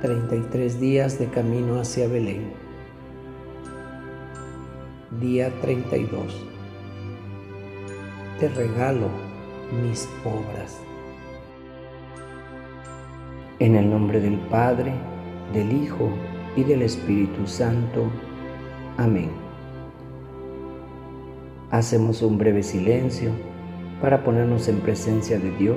33 días de camino hacia Belén. Día 32. Te regalo mis obras. En el nombre del Padre, del Hijo y del Espíritu Santo. Amén. Hacemos un breve silencio para ponernos en presencia de Dios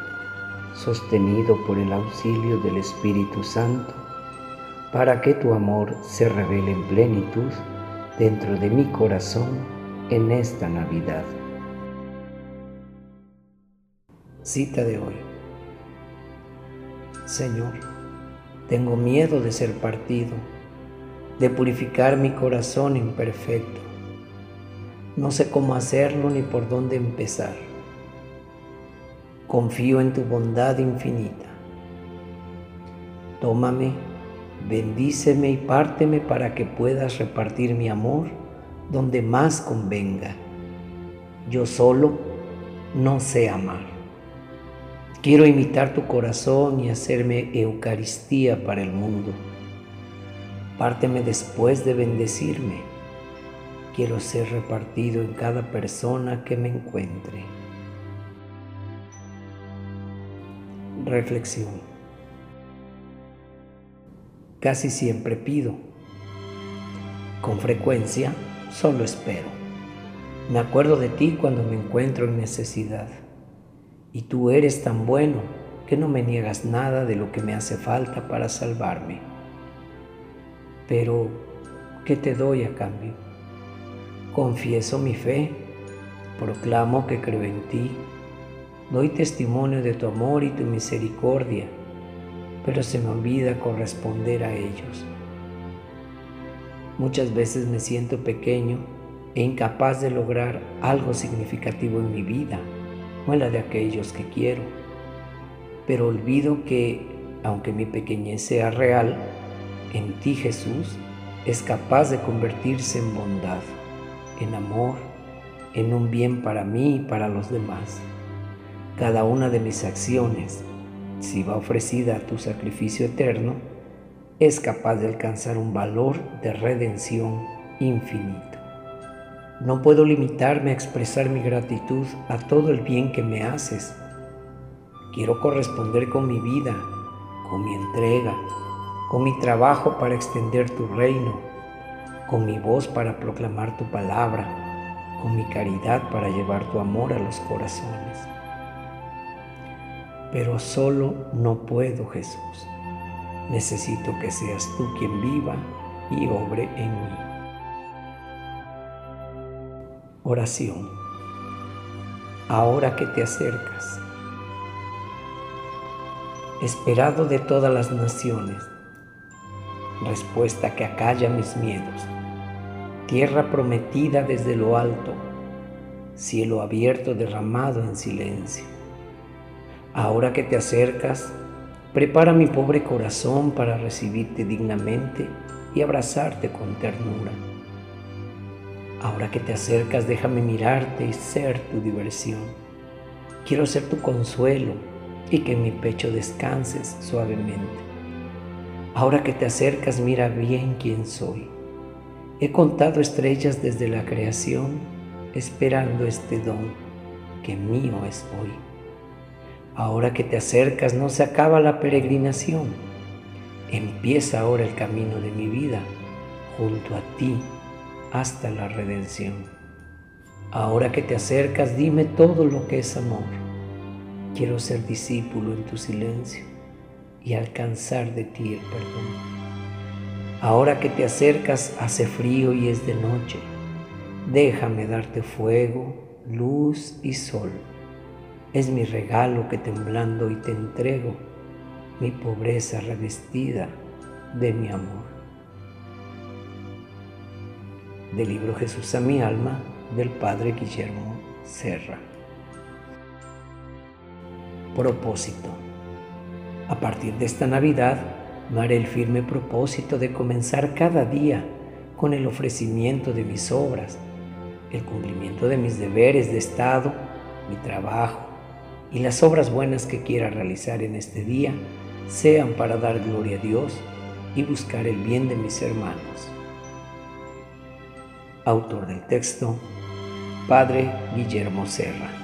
sostenido por el auxilio del Espíritu Santo, para que tu amor se revele en plenitud dentro de mi corazón en esta Navidad. Cita de hoy. Señor, tengo miedo de ser partido, de purificar mi corazón imperfecto. No sé cómo hacerlo ni por dónde empezar confío en tu bondad infinita. Tómame, bendíceme y párteme para que puedas repartir mi amor donde más convenga. Yo solo no sé amar. Quiero imitar tu corazón y hacerme Eucaristía para el mundo. Párteme después de bendecirme. Quiero ser repartido en cada persona que me encuentre. Reflexión. Casi siempre pido. Con frecuencia solo espero. Me acuerdo de ti cuando me encuentro en necesidad. Y tú eres tan bueno que no me niegas nada de lo que me hace falta para salvarme. Pero, ¿qué te doy a cambio? Confieso mi fe, proclamo que creo en ti Doy testimonio de tu amor y tu misericordia, pero se me olvida corresponder a ellos. Muchas veces me siento pequeño e incapaz de lograr algo significativo en mi vida o en la de aquellos que quiero, pero olvido que, aunque mi pequeñez sea real, en ti Jesús es capaz de convertirse en bondad, en amor, en un bien para mí y para los demás. Cada una de mis acciones, si va ofrecida a tu sacrificio eterno, es capaz de alcanzar un valor de redención infinito. No puedo limitarme a expresar mi gratitud a todo el bien que me haces. Quiero corresponder con mi vida, con mi entrega, con mi trabajo para extender tu reino, con mi voz para proclamar tu palabra, con mi caridad para llevar tu amor a los corazones pero solo no puedo, Jesús. Necesito que seas tú quien viva y obre en mí. Oración. Ahora que te acercas, esperado de todas las naciones, respuesta que acalla mis miedos, tierra prometida desde lo alto, cielo abierto derramado en silencio Ahora que te acercas, prepara mi pobre corazón para recibirte dignamente y abrazarte con ternura. Ahora que te acercas, déjame mirarte y ser tu diversión. Quiero ser tu consuelo y que en mi pecho descanses suavemente. Ahora que te acercas, mira bien quién soy. He contado estrellas desde la creación, esperando este don que mío es hoy. Ahora que te acercas no se acaba la peregrinación. Empieza ahora el camino de mi vida junto a ti hasta la redención. Ahora que te acercas, dime todo lo que es amor. Quiero ser discípulo en tu silencio y alcanzar de ti el perdón. Ahora que te acercas, hace frío y es de noche. Déjame darte fuego, luz y sol. Es mi regalo que temblando y te entrego mi pobreza revestida de mi amor. Del libro Jesús a mi alma del Padre Guillermo Serra. Propósito. A partir de esta Navidad, me haré el firme propósito de comenzar cada día con el ofrecimiento de mis obras, el cumplimiento de mis deberes de Estado, mi trabajo y las obras buenas que quiera realizar en este día sean para dar gloria a Dios y buscar el bien de mis hermanos. Autor del texto, Padre Guillermo Serra.